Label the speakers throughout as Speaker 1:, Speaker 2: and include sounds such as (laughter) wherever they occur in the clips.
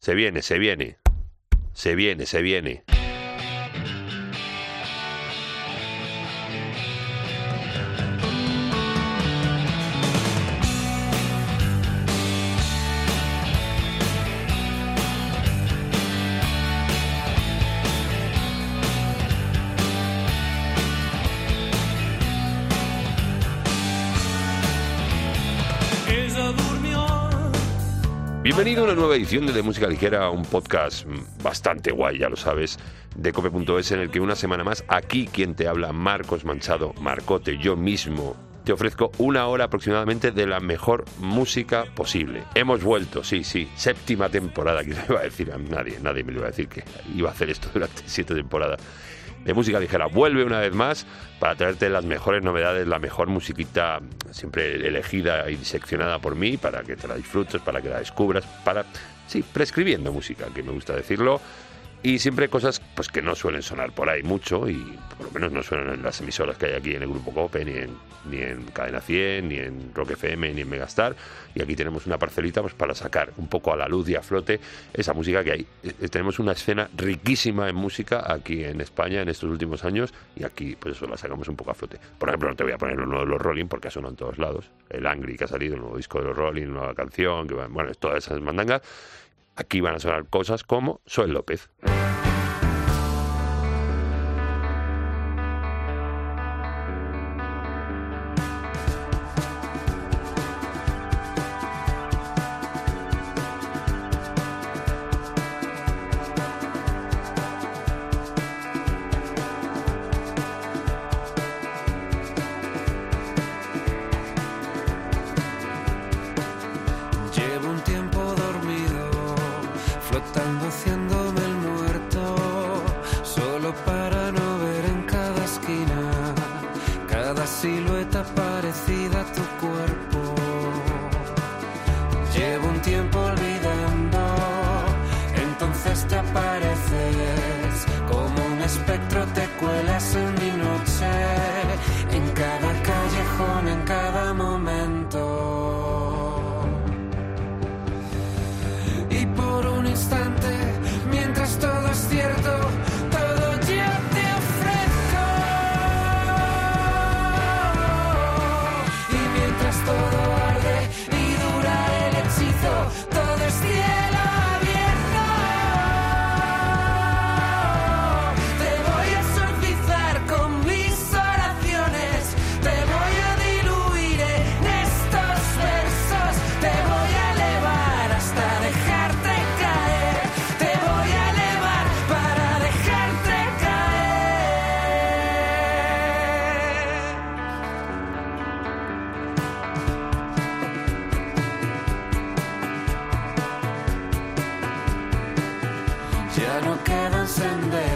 Speaker 1: Se viene, se viene. Se viene, se viene. Bienvenido a una nueva edición de, de Música Ligera, un podcast bastante guay, ya lo sabes, de cope.es en el que una semana más, aquí quien te habla, Marcos Manchado, Marcote, yo mismo, te ofrezco una hora aproximadamente de la mejor música posible. Hemos vuelto, sí, sí, séptima temporada, que no iba a decir a nadie, nadie me lo iba a decir que iba a hacer esto durante siete temporadas de música ligera. Vuelve una vez más para traerte las mejores novedades, la mejor musiquita siempre elegida y diseccionada por mí, para que te la disfrutes, para que la descubras, para, sí, prescribiendo música, que me gusta decirlo. Y siempre cosas pues que no suelen sonar por ahí mucho y por lo menos no suenan en las emisoras que hay aquí en el Grupo Cope, ni en, ni en Cadena 100, ni en Rock FM, ni en Megastar. Y aquí tenemos una parcelita pues para sacar un poco a la luz y a flote esa música que hay. Eh, tenemos una escena riquísima en música aquí en España en estos últimos años y aquí pues eso la sacamos un poco a flote. Por ejemplo, no te voy a poner uno de los Rolling porque ha sonado en todos lados. El Angry que ha salido, el nuevo disco de los Rolling, nueva canción, que bueno, todas esas mandangas Aquí van a sonar cosas como Soy López. quedan encender.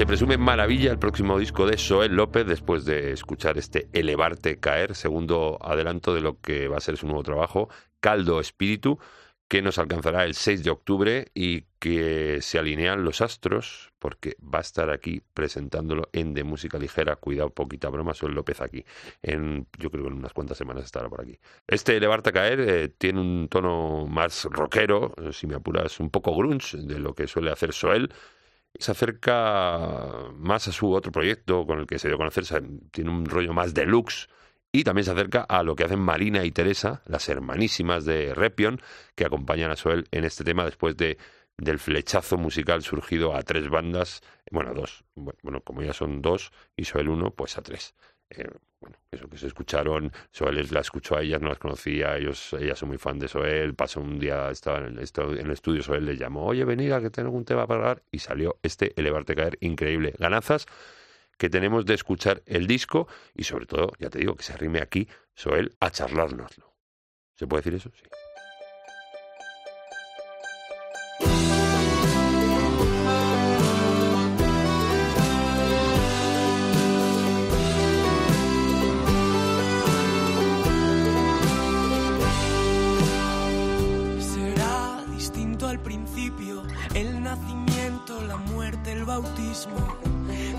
Speaker 2: Se presume maravilla el próximo disco de Soel López después de escuchar este Elevarte Caer, segundo adelanto de lo que va a ser su nuevo trabajo, Caldo Espíritu, que nos alcanzará el 6 de octubre y que se alinean los astros, porque va a estar aquí presentándolo en De Música Ligera. Cuidado, poquita broma, Soel López aquí. En, yo creo que en unas cuantas semanas estará por aquí. Este Elevarte Caer eh, tiene un tono más rockero, si me apuras, un poco grunge de lo que suele hacer Soel se acerca más a su otro proyecto con el que se dio a conocer, tiene un rollo más deluxe y también se acerca a lo que hacen Marina y Teresa, las hermanísimas de Repion, que acompañan a Soel en este tema después de del flechazo musical surgido a tres bandas, bueno, dos, bueno, como ya son dos y Soel uno, pues a tres. Eh, bueno, eso que se escucharon, Soel la escuchó a ellas, no las conocía, ellos, ellas son muy fan de Soel, pasó un día, estaba en el, en el estudio, Soel les llamó, oye, venid a que tengo un tema para hablar, y salió este Elevarte Caer, increíble. Ganazas que tenemos de escuchar el disco y sobre todo, ya te digo, que se arrime aquí Soel a charlárnoslo. ¿Se puede decir eso? Sí.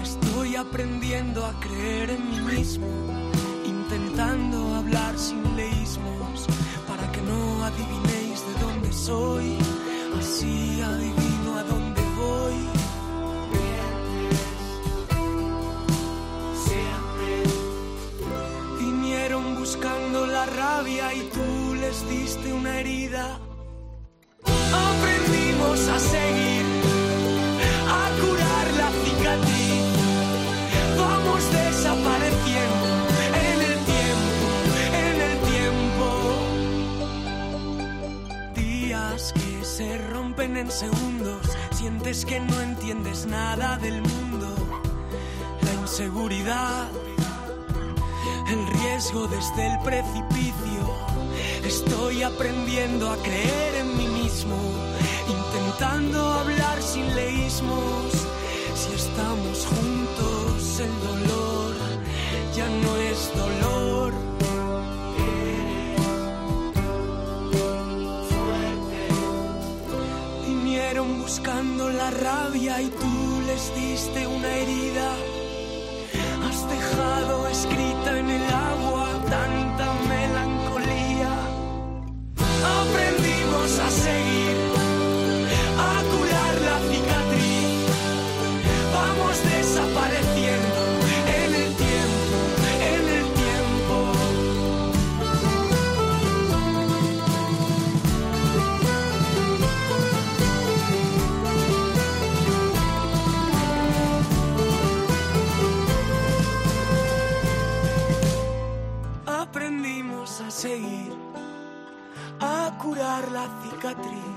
Speaker 3: Estoy aprendiendo a creer en mí mismo, intentando hablar sin leísmos, para que no adivinéis de dónde soy, así adivino a dónde voy. Vinieron buscando la rabia y tú les diste una herida. Aprendimos a seguir Que se rompen en segundos, sientes que no entiendes nada del mundo. La inseguridad, el riesgo desde el precipicio. Estoy aprendiendo a creer en mí mismo, intentando hablar sin leísmos si estamos juntos, el dolor ya no es dolor. Buscando la rabia y tú les diste una herida. Has dejado escrita en el agua tanta melancolía. Aprendimos a seguir, seguir, a curar la cicatriz.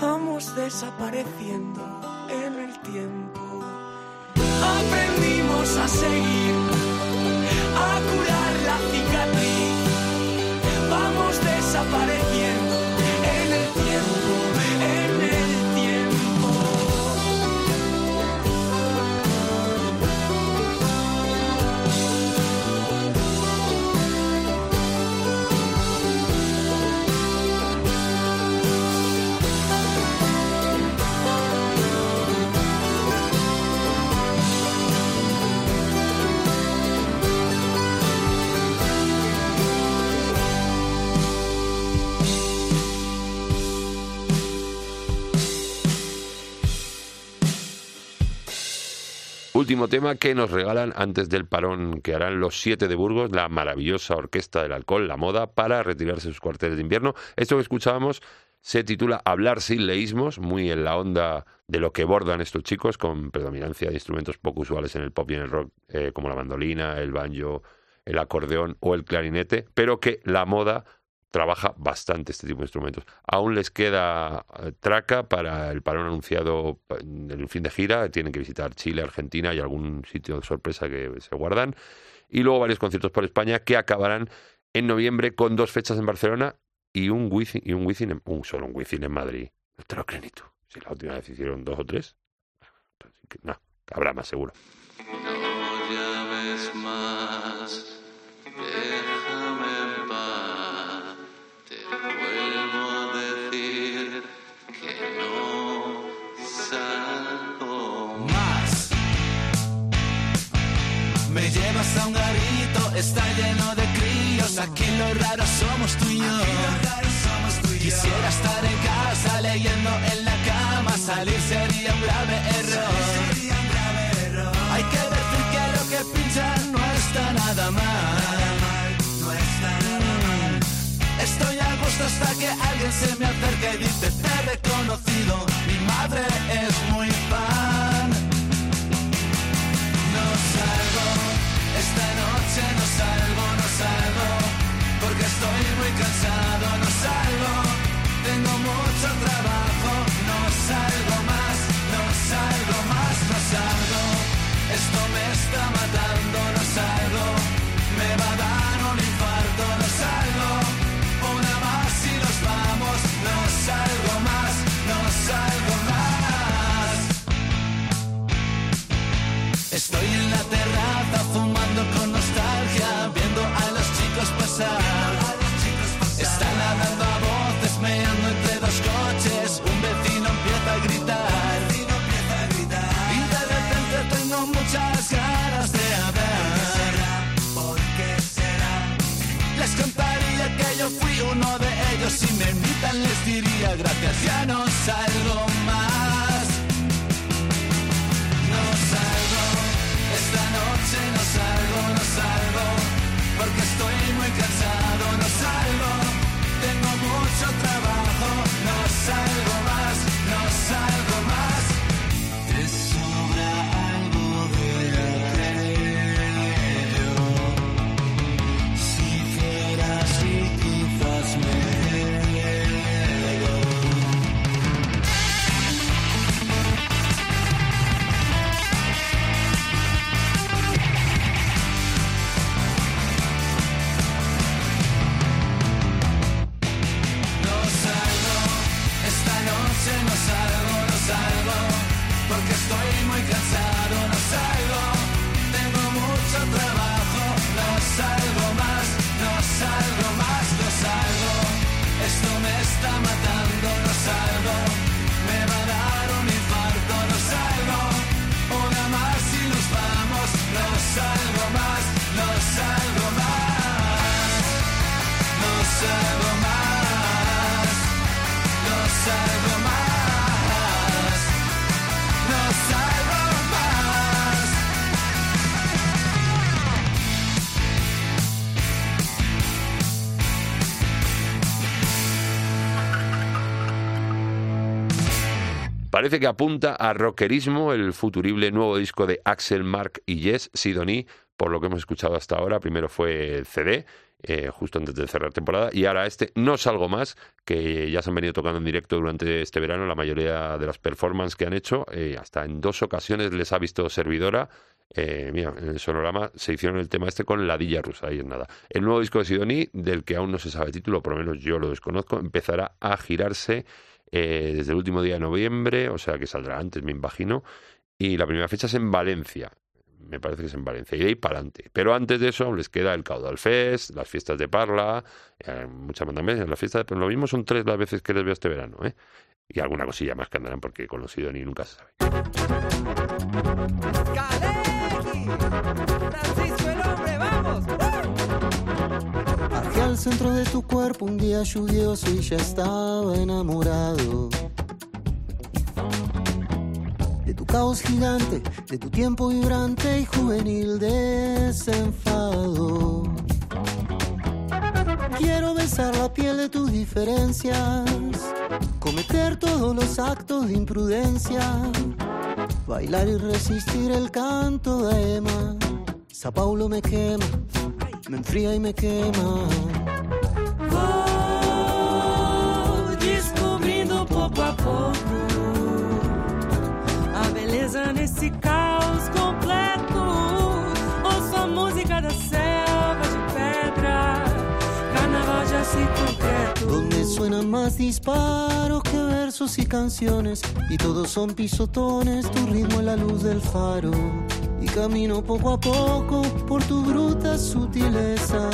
Speaker 3: Vamos desapareciendo en el tiempo. Aprendimos a seguir, a curar la cicatriz. Vamos desapareciendo
Speaker 2: Último tema que nos regalan antes del parón que harán los siete de Burgos, la maravillosa orquesta del alcohol, la moda, para retirarse sus cuarteles de invierno. Esto que escuchábamos se titula Hablar sin leísmos, muy en la onda de lo que bordan estos chicos, con predominancia de instrumentos poco usuales en el pop y en el rock, eh, como la mandolina, el banjo, el acordeón o el clarinete, pero que la moda trabaja bastante este tipo de instrumentos. Aún les queda eh, traca para el parón anunciado en el fin de gira. Tienen que visitar Chile, Argentina y algún sitio de sorpresa que se guardan. Y luego varios conciertos por España que acabarán en noviembre con dos fechas en Barcelona y un Wizzing, un, en, solo un Wizzing en Madrid. No te lo crees ni tú. Si la última vez hicieron dos o tres. No, Habrá más seguro.
Speaker 4: No más,
Speaker 5: llevas a un garito, está lleno de críos. Aquí lo raro somos tú. Quisiera estar en casa leyendo en la cama, salir sería un grave error. Hay que decir que lo que pinchan no está nada mal. Estoy a gusto hasta que alguien se me acerque y dice te he reconocido. Mi madre es muy fan. Esto me está matando, Si me invitan, les diría gracias, ya no salgo
Speaker 2: Parece que apunta a rockerismo el futurible nuevo disco de Axel, Mark y Jess Sidonie, por lo que hemos escuchado hasta ahora. Primero fue el CD, eh, justo antes de cerrar temporada, y ahora este No Salgo Más, que ya se han venido tocando en directo durante este verano, la mayoría de las performances que han hecho, eh, hasta en dos ocasiones les ha visto servidora. Eh, mira, en el sonorama se hicieron el tema este con Ladilla Rusa, ahí es nada. El nuevo disco de Sidonie, del que aún no se sabe título, por lo menos yo lo desconozco, empezará a girarse eh, desde el último día de noviembre, o sea que saldrá antes, me imagino. Y la primera fecha es en Valencia. Me parece que es en Valencia. Y de ahí para adelante. Pero antes de eso les queda el Caudal Fest, las fiestas de Parla, eh, muchas también. Las fiestas de Parla, lo mismo son tres las veces que les veo este verano. ¿eh? Y alguna cosilla más que andarán porque con los Sidoni nunca se sabe.
Speaker 6: Francisco el hombre, vamos.
Speaker 7: Al centro de tu cuerpo un día lluvioso y ya estaba enamorado. De tu caos gigante, de tu tiempo vibrante y juvenil desenfado. Quiero besar la piel de tus diferencias, cometer todos los actos de imprudencia, bailar y resistir el canto de Emma. Sao Paulo me quema, me enfría y me quema.
Speaker 6: Nesse caos completo. Ouço a música da selva de pedra, carnaval já se concreto.
Speaker 7: Donde suenan más disparos que versos versos y canciones y todos son pisotones, tu ritmo es la luz del faro y camino poco a poco por tu bruta sutileza.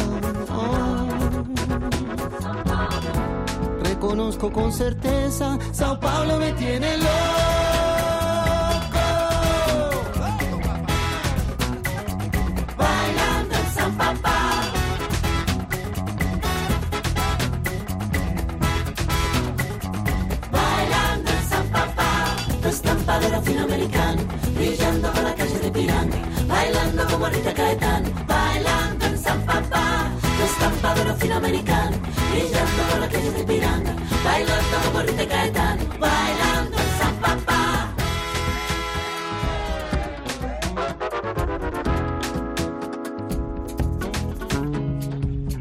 Speaker 7: Oh. Reconozco con certeza, Sao Paulo me tiene loco. Latinoamericano, brillando por la calle de Piranga, bailando como Rita Caetano, bailando en San Papá, tu estampa de latinoamericano, brillando por la calle de Piranga, bailando como Rita Caetano, bailando en San Papá.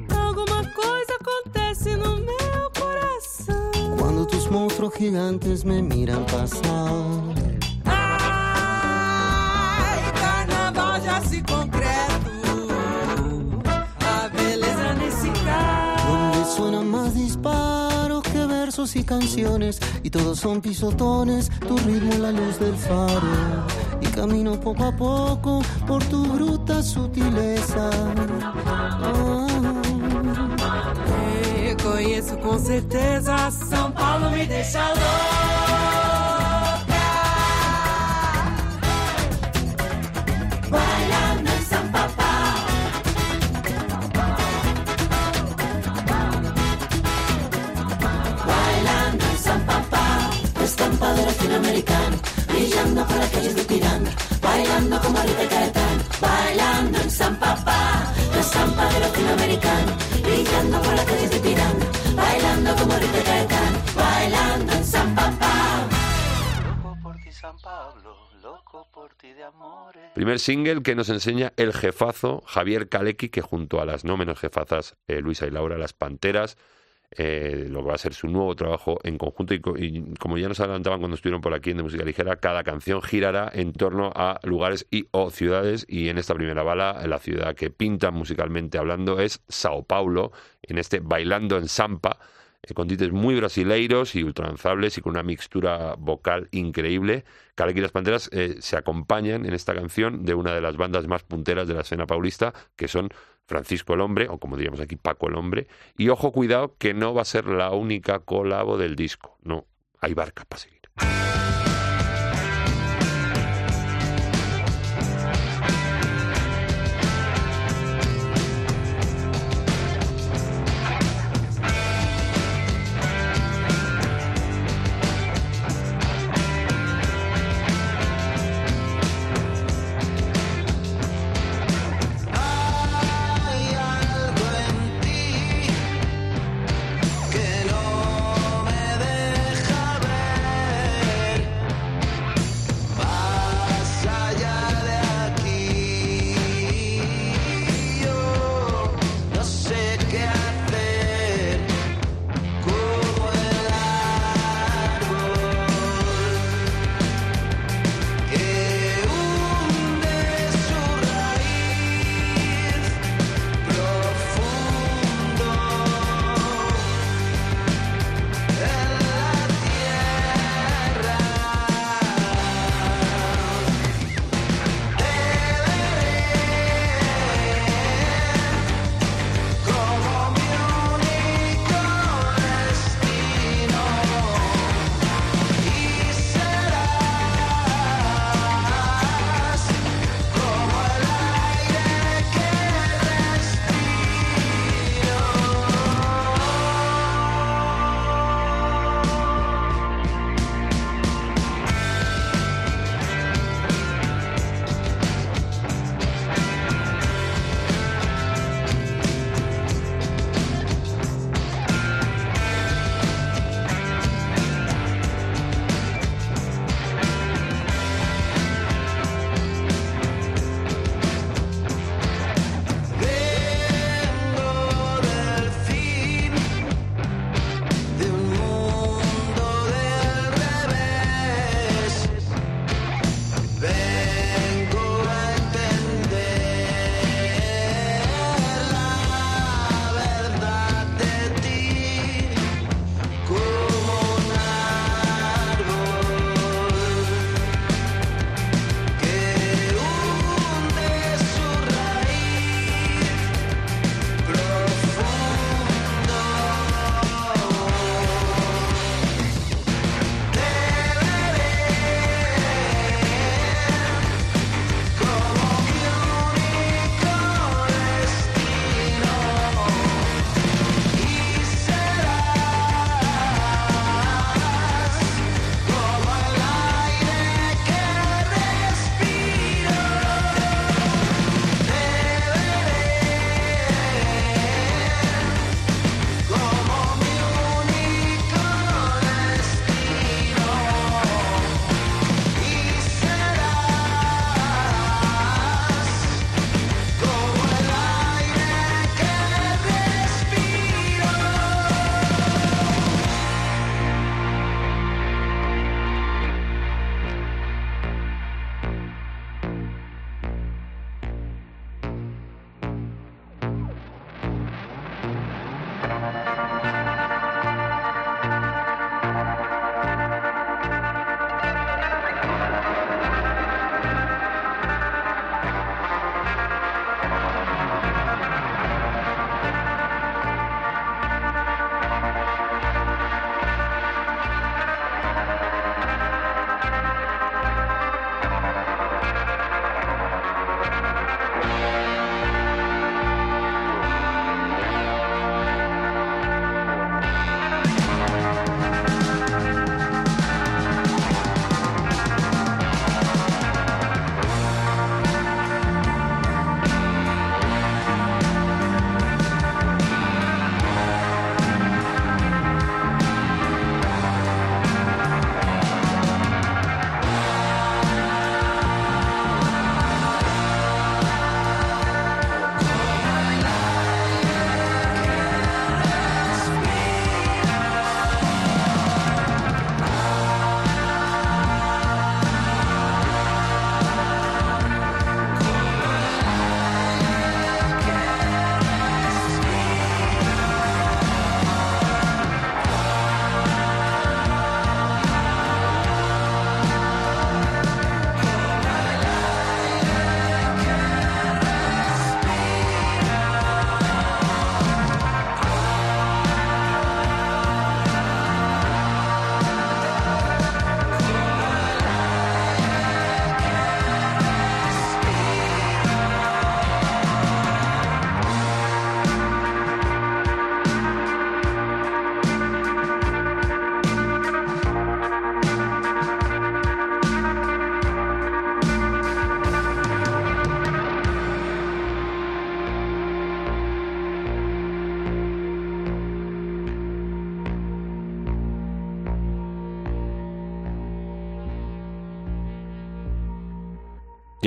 Speaker 8: Alguma coisa acontece no meu coração.
Speaker 7: Cuando tus monstruos gigantes me miran pasar.
Speaker 8: Se concreto. A beleza nesse carro.
Speaker 7: donde suenan más disparos que versos y canciones y todos son pisotones, tu ritmo es la luz del faro y camino poco a poco por tu bruta sutileza. Ah.
Speaker 8: Reconheço com certeza, São Paulo me deixa louca.
Speaker 2: Single que nos enseña el jefazo Javier Kalecki, que junto a las no menos jefazas eh, Luisa y Laura, las Panteras, eh, lo que va a ser su nuevo trabajo en conjunto y, co- y como ya nos adelantaban cuando estuvieron por aquí en de música ligera, cada canción girará en torno a lugares y o ciudades y en esta primera bala la ciudad que pintan musicalmente hablando es Sao Paulo, en este Bailando en Sampa, eh, con tintes muy brasileiros y ultralanzables y con una mixtura vocal increíble. Calec y las Panteras eh, se acompañan en esta canción de una de las bandas más punteras de la escena paulista, que son Francisco el Hombre, o como diríamos aquí, Paco el Hombre. Y ojo, cuidado, que no va a ser la única colabo del disco. No, hay barca para seguir.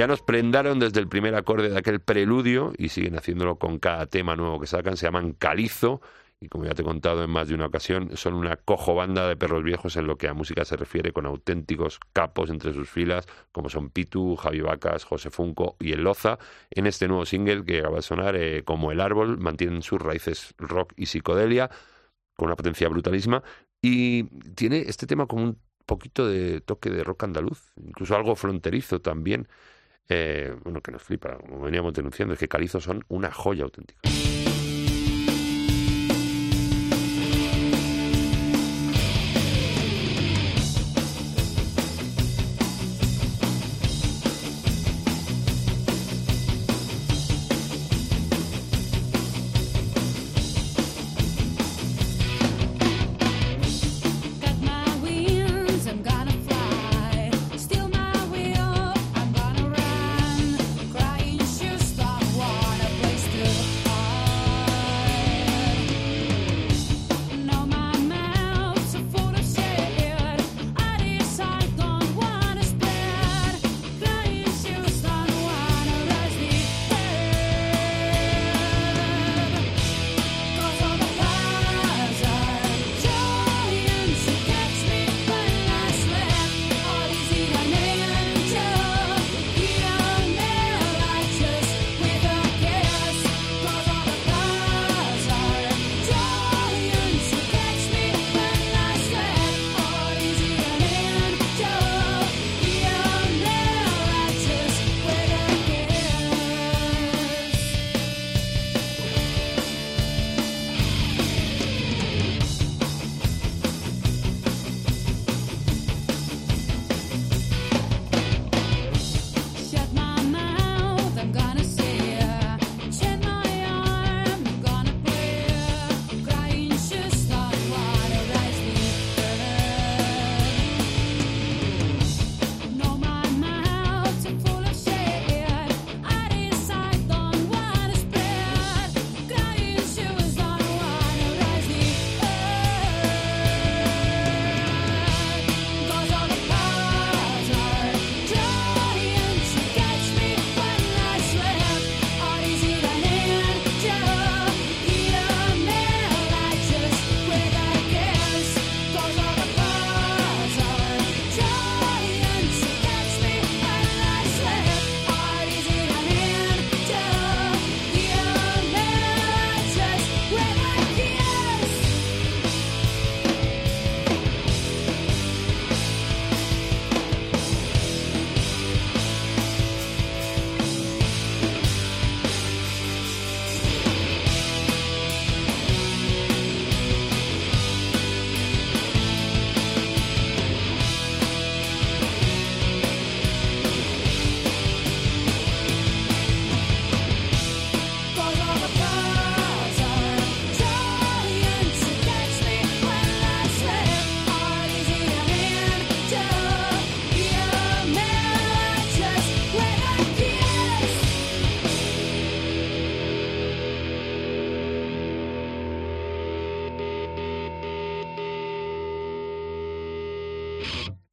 Speaker 9: Ya nos prendaron desde el primer acorde de aquel preludio y siguen haciéndolo con cada tema nuevo que sacan. Se llaman Calizo y como ya te he contado en más de una ocasión, son una cojo banda de perros viejos en lo que a música se refiere, con auténticos capos entre sus filas, como son Pitu, Javi Vacas, José Funco y El Loza. En este nuevo single que acaba de sonar, eh, como El Árbol, mantienen sus raíces rock y psicodelia, con una potencia brutalísima, y tiene este tema como un poquito de toque de rock andaluz, incluso algo fronterizo también. Eh, bueno, que nos flipa, como veníamos denunciando, es que Calizo son una joya auténtica.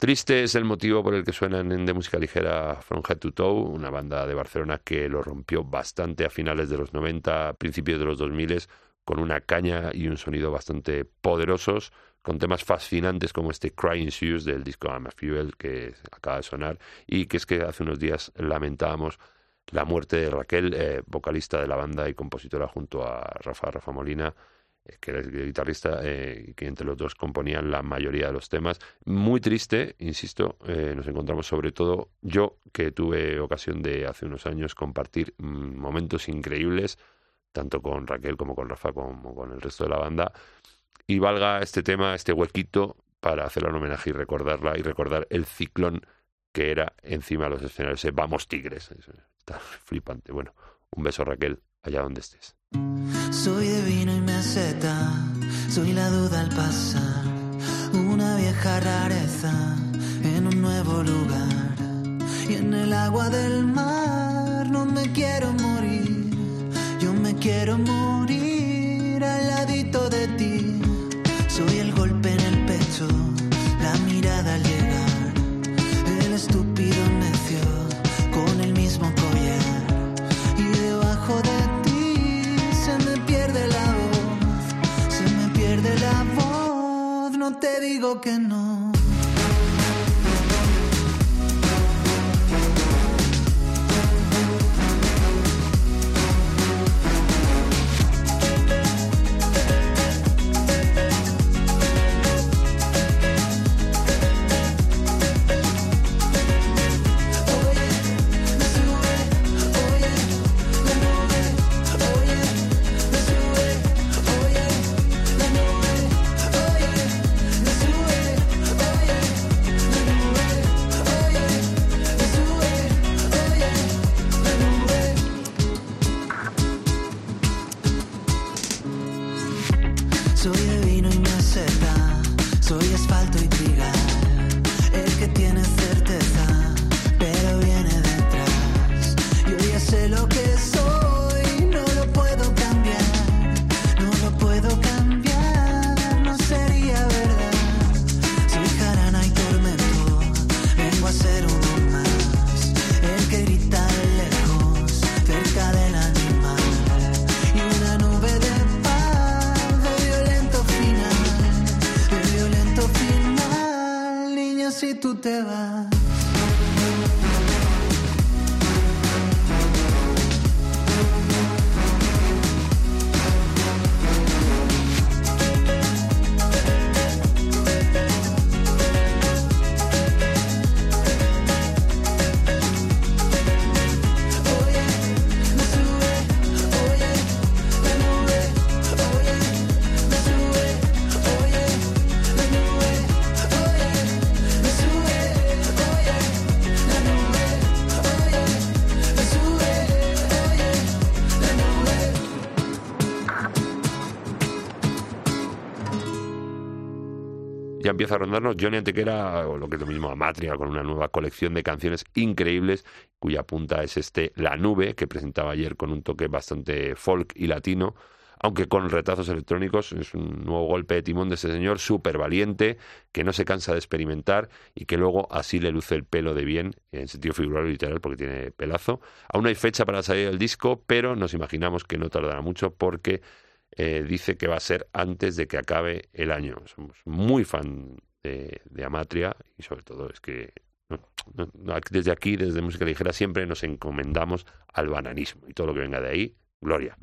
Speaker 9: Triste es el motivo por el que suenan en de música ligera From Head to Toe, una banda de Barcelona que lo rompió bastante a finales de los 90, principios de los 2000, con una caña y un sonido bastante poderosos, con temas fascinantes como este Crying Shoes del disco I'm a Fuel que acaba de sonar y que es que hace unos días lamentábamos la muerte de Raquel, eh, vocalista de la banda y compositora junto a Rafa, Rafa Molina, que era el guitarrista, eh, que entre los dos componían la mayoría de los temas. Muy triste, insisto, eh, nos encontramos sobre todo yo, que tuve ocasión de hace unos años compartir mm, momentos increíbles, tanto con Raquel como con Rafa, como con el resto de la banda. Y valga este tema, este huequito, para hacerle un homenaje y recordarla y recordar el ciclón que era encima de los escenarios. Vamos Tigres. Está (laughs) flipante. Bueno, un beso Raquel, allá donde estés.
Speaker 10: Soy de vino y meseta, soy la duda al pasar, una vieja rareza en un nuevo lugar. Y en el agua del mar no me quiero morir, yo me quiero morir al ladito de ti. Soy el golpe en el pecho, la mirada al digo que no.
Speaker 2: Empieza a rondarnos Johnny Antequera, o lo que es lo mismo, Amatria, con una nueva colección de canciones increíbles, cuya punta es este La Nube, que presentaba ayer con un toque bastante folk y latino, aunque con retazos electrónicos. Es un nuevo golpe de timón de ese señor, súper valiente, que no se cansa de experimentar y que luego así le luce el pelo de bien, en sentido figurado y literal, porque tiene pelazo. Aún no hay fecha para salir el disco, pero nos imaginamos que no tardará mucho porque eh, dice que va a ser antes de que acabe el año. Somos muy fan de, Amatria y sobre todo es que no- desde aquí, desde Música Ligera, siempre nos encomendamos al bananismo y todo lo que venga de ahí, gloria.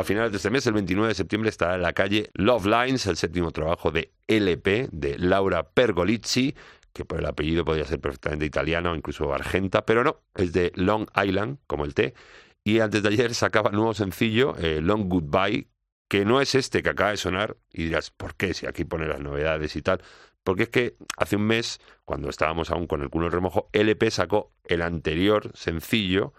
Speaker 11: A
Speaker 2: finales de este mes, el 29 de septiembre, estará en la calle Love Lines, el séptimo trabajo de LP de Laura Pergolizzi, que por el apellido podría ser perfectamente italiano o incluso argenta, pero no, es de Long Island, como el té. Y antes de ayer sacaba nuevo sencillo, eh, Long Goodbye, que no es este que acaba de sonar, y dirás, ¿por qué? Si aquí pone las novedades y tal. Porque es que hace un mes, cuando estábamos aún con el culo en remojo, LP sacó el anterior sencillo,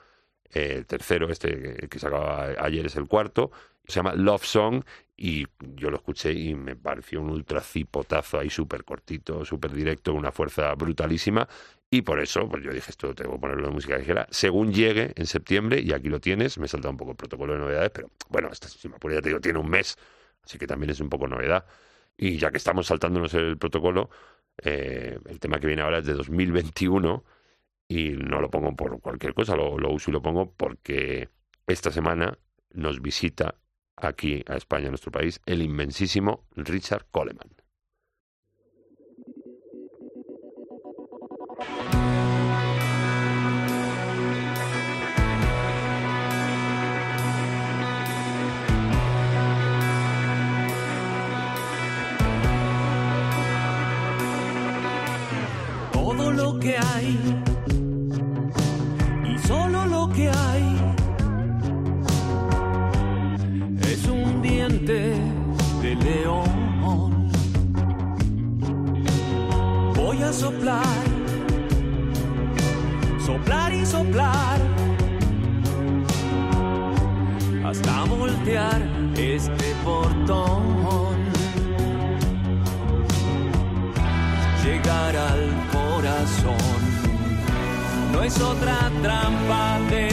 Speaker 2: el tercero, este que sacaba ayer es el cuarto, se llama Love Song, y yo lo escuché y me pareció un ultra cipotazo ahí súper cortito, súper directo, una fuerza brutalísima, y por eso, pues yo dije, esto tengo que ponerlo en música ligera. Según llegue en septiembre, y aquí lo tienes, me he un poco el protocolo de novedades, pero bueno, hasta, si me apuro, ya te digo, tiene un mes, así que también es un poco novedad. Y ya que estamos saltándonos el protocolo, eh, el tema que viene ahora es de 2021 y no lo pongo por cualquier cosa, lo, uso y lo pongo porque esta semana nos visita aquí a España, a nuestro país, el inmensísimo Richard Coleman.
Speaker 5: todo lo que hay este portón. llegar al corazón. No es otra trampa del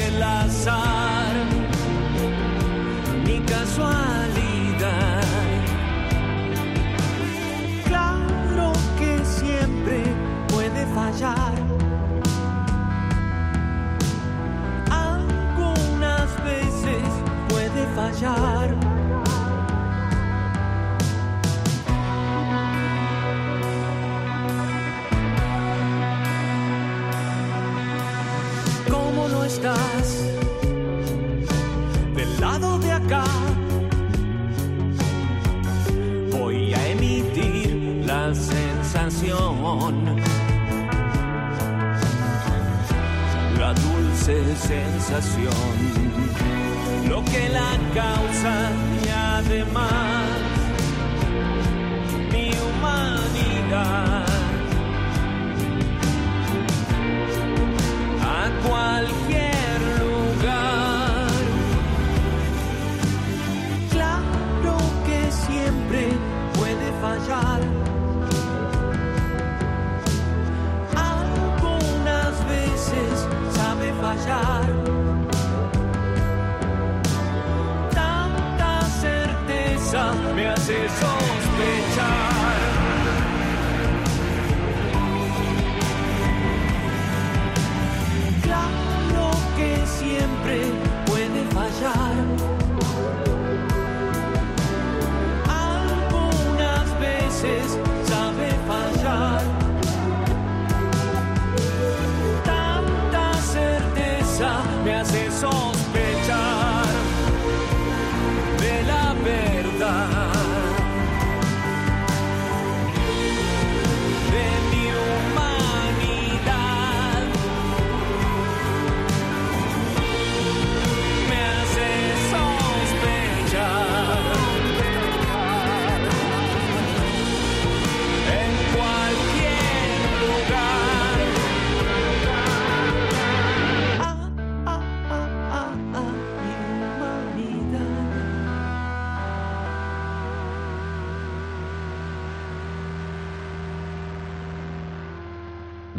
Speaker 5: fallar. ¿Cómo no estás del lado de acá? Voy a emitir la sensación, la dulce sensación, lo que la causa y además mi humanidad.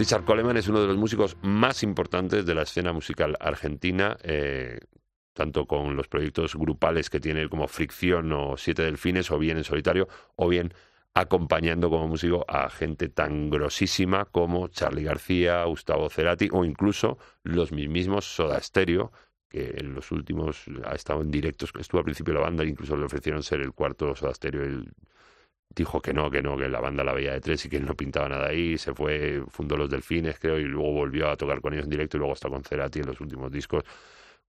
Speaker 2: Richard Coleman es uno de los músicos más importantes de la escena musical argentina, eh, tanto con los proyectos grupales que tiene como Fricción o Siete Delfines, o bien en solitario, o bien acompañando como músico a gente tan grosísima como Charlie García, Gustavo Cerati o incluso los mismos Soda Stereo, que en los últimos ha estado en directos, estuvo al principio la banda, incluso le ofrecieron ser el cuarto Soda Stereo, él dijo que no, que no, que la banda la veía de tres y que él no pintaba nada ahí, se fue, fundó los Delfines, creo, y luego volvió a tocar con ellos en directo y luego está con Cerati en los últimos discos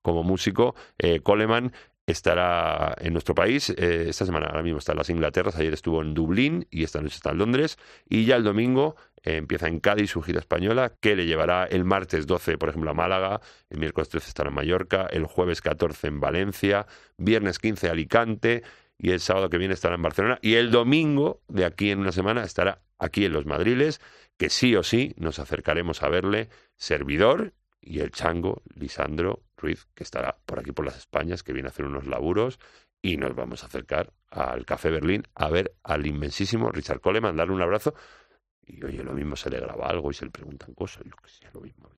Speaker 2: como músico. Eh, Coleman estará en nuestro país. eh, esta semana ahora mismo está en las Inglaterras, ayer estuvo en Dublín y esta noche está en Londres. Y ya el domingo eh, empieza en Cádiz su gira española, que le llevará el martes 12, por ejemplo, a Málaga, el miércoles 13 estará en Mallorca, el jueves 14 en Valencia, viernes 15 Alicante y el sábado que viene estará en Barcelona. Y el domingo, de aquí en una semana, estará aquí en Los Madriles, que sí o sí nos acercaremos a verle, servidor y el chango Lisandro Ruiz, que estará por aquí por las Españas, que viene a hacer unos laburos, y nos vamos a acercar al Café Berlín a ver al inmensísimo Richard Coleman, darle un abrazo, y oye, lo mismo se le graba algo y se le preguntan cosas, yo que sé, lo mismo.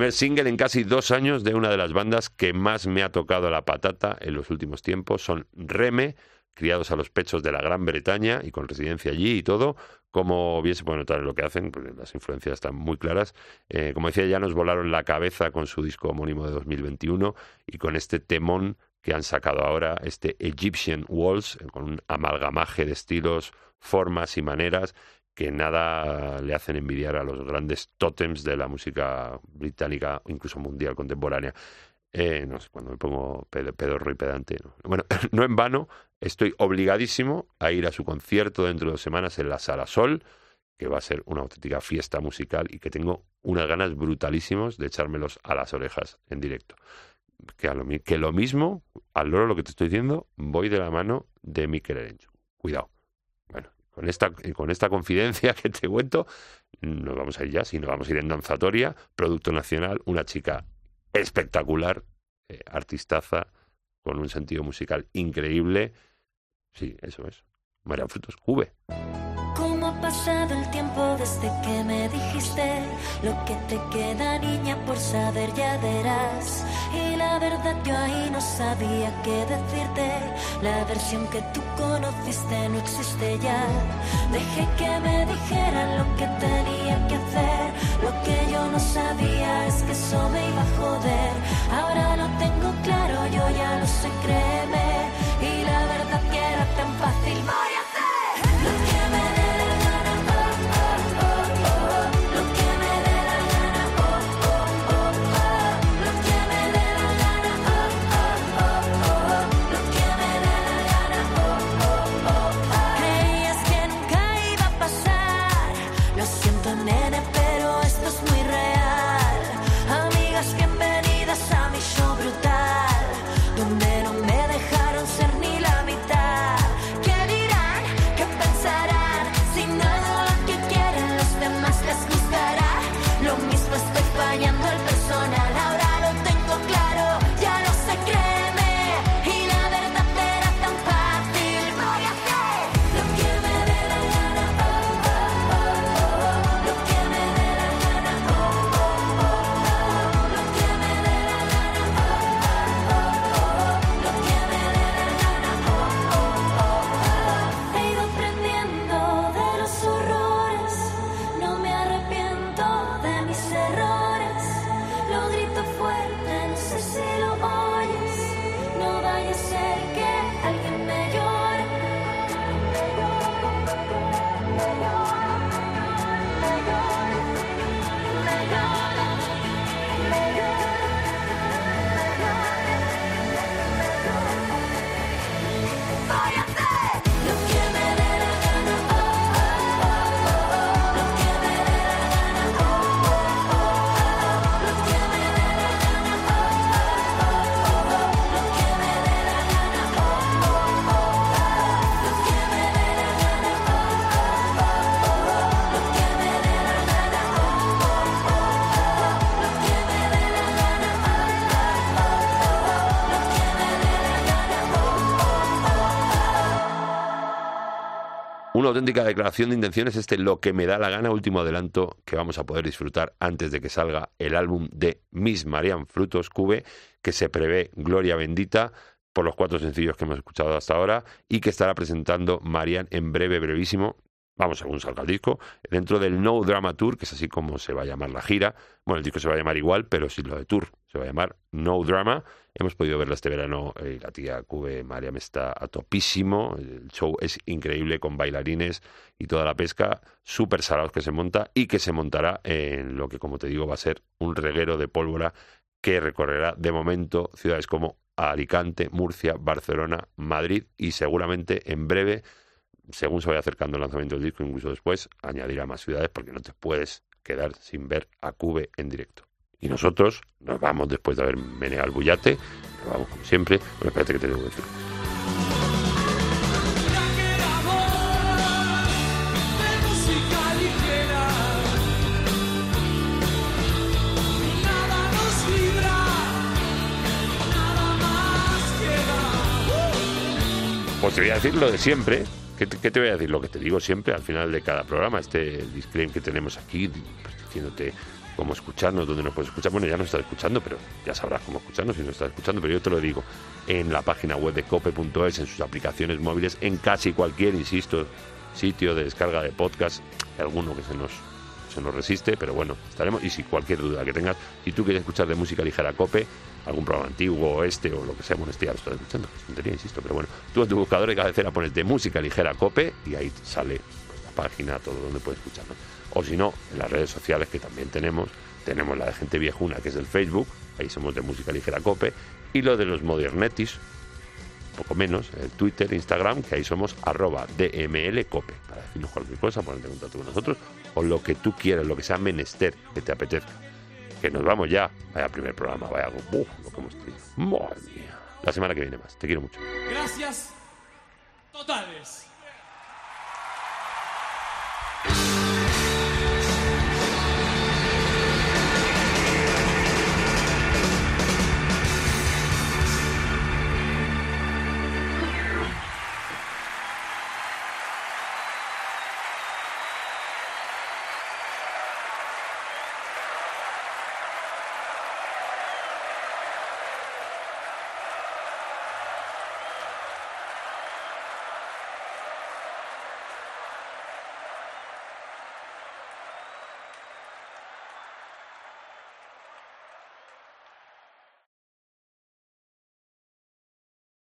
Speaker 2: Primer single en casi dos años de una de las bandas que más me ha tocado la patata en los últimos tiempos. Son Reme, criados a los pechos de la Gran Bretaña y con residencia allí y todo. Como bien se puede notar en lo que hacen, pues las influencias están muy claras. Eh, como decía, ya nos volaron la cabeza con su disco homónimo de 2021 y con este temón que han sacado ahora, este Egyptian Walls, con un amalgamaje de estilos, formas y maneras que nada le hacen envidiar a los grandes tótems de la música británica, incluso mundial contemporánea. Eh, no sé, cuando me pongo pedo- pedorro y pedante. ¿no? Bueno, (coughs) no en vano, estoy obligadísimo a ir a su concierto dentro de dos semanas en la Sala Sol, que va a ser una auténtica fiesta musical y que tengo unas ganas brutalísimos de echármelos a las orejas en directo. Que, a lo, que lo mismo, al loro lo que te estoy diciendo, voy de la mano de Mikel Erenchu. Cuidado. Con esta, con esta confidencia (laughs) que te cuento, nos vamos a ir ya, si nos vamos a ir en Danzatoria, Producto Nacional, una chica espectacular, eh, artistaza, con un sentido musical increíble. Sí, eso es. María Frutos, Cube.
Speaker 11: Pasado el tiempo desde que me dijiste lo que te queda, niña, por saber ya verás. Y la verdad yo ahí no sabía qué decirte. La versión que tú conociste no existe ya. Dejé que me dijeran lo que tenía que hacer. Lo que yo no sabía es que eso me iba a joder. Ahora lo tengo claro, yo ya lo sé, créeme. Y la verdad que era tan fácil.
Speaker 2: Una auténtica declaración de intenciones este Lo que me da la gana, último adelanto que vamos a poder disfrutar antes de que salga el álbum de Miss Marian Frutos Cube, que se prevé Gloria Bendita por los cuatro sencillos que hemos escuchado hasta ahora y que estará presentando Marian en breve, brevísimo, vamos según salga el disco, dentro del No Drama Tour, que es así como se va a llamar la gira. Bueno, el disco se va a llamar igual, pero sin lo de tour, se va a llamar No Drama. Hemos podido verla este verano eh, la tía Cube Mariam está a topísimo. El show es increíble con bailarines y toda la pesca, súper salados que se monta y que se montará en lo que, como te digo, va a ser un reguero de pólvora que recorrerá de momento ciudades como Alicante, Murcia, Barcelona, Madrid y seguramente en breve, según se vaya acercando el lanzamiento del disco, incluso después, añadirá más ciudades porque no te puedes quedar sin ver a Cube en directo. Y nosotros nos vamos después de haber meneado el bullate, nos vamos como siempre, pero espérate que te tengo que decir. Pues te voy a decir lo de siempre. ¿Qué te, voy a decir? Lo que te digo siempre al final de cada programa, este disclaimer que tenemos aquí, diciéndote cómo escucharnos, dónde nos puedes escuchar. Bueno, ya nos estás escuchando, pero ya sabrás cómo escucharnos si nos estás escuchando, pero yo te lo digo, en la página web de cope.es, en sus aplicaciones móviles, en casi cualquier, insisto, sitio de descarga de podcast, alguno que se nos se nos resiste, pero bueno, estaremos. Y si cualquier duda que tengas, si tú quieres escuchar de música ligera cope, algún programa antiguo o este o lo que sea, bueno, este ya lo estás escuchando, es tontería, insisto, pero bueno, tú en tu buscador de cabecera pones de música ligera cope y ahí sale la página, todo donde puedes escucharnos. O si no, en las redes sociales que también tenemos, tenemos la de gente viejuna que es el Facebook, ahí somos de música ligera cope, y lo de los modernetis, poco menos, el Twitter, Instagram, que ahí somos arroba DMLcope, para decirnos cualquier cosa, ponerte en contacto con nosotros, o lo que tú quieras, lo que sea menester, que te apetezca. Que nos vamos ya, vaya primer programa, vaya uf, lo que hemos tenido. Madre mía. La semana que viene más, te quiero mucho.
Speaker 5: Gracias totales.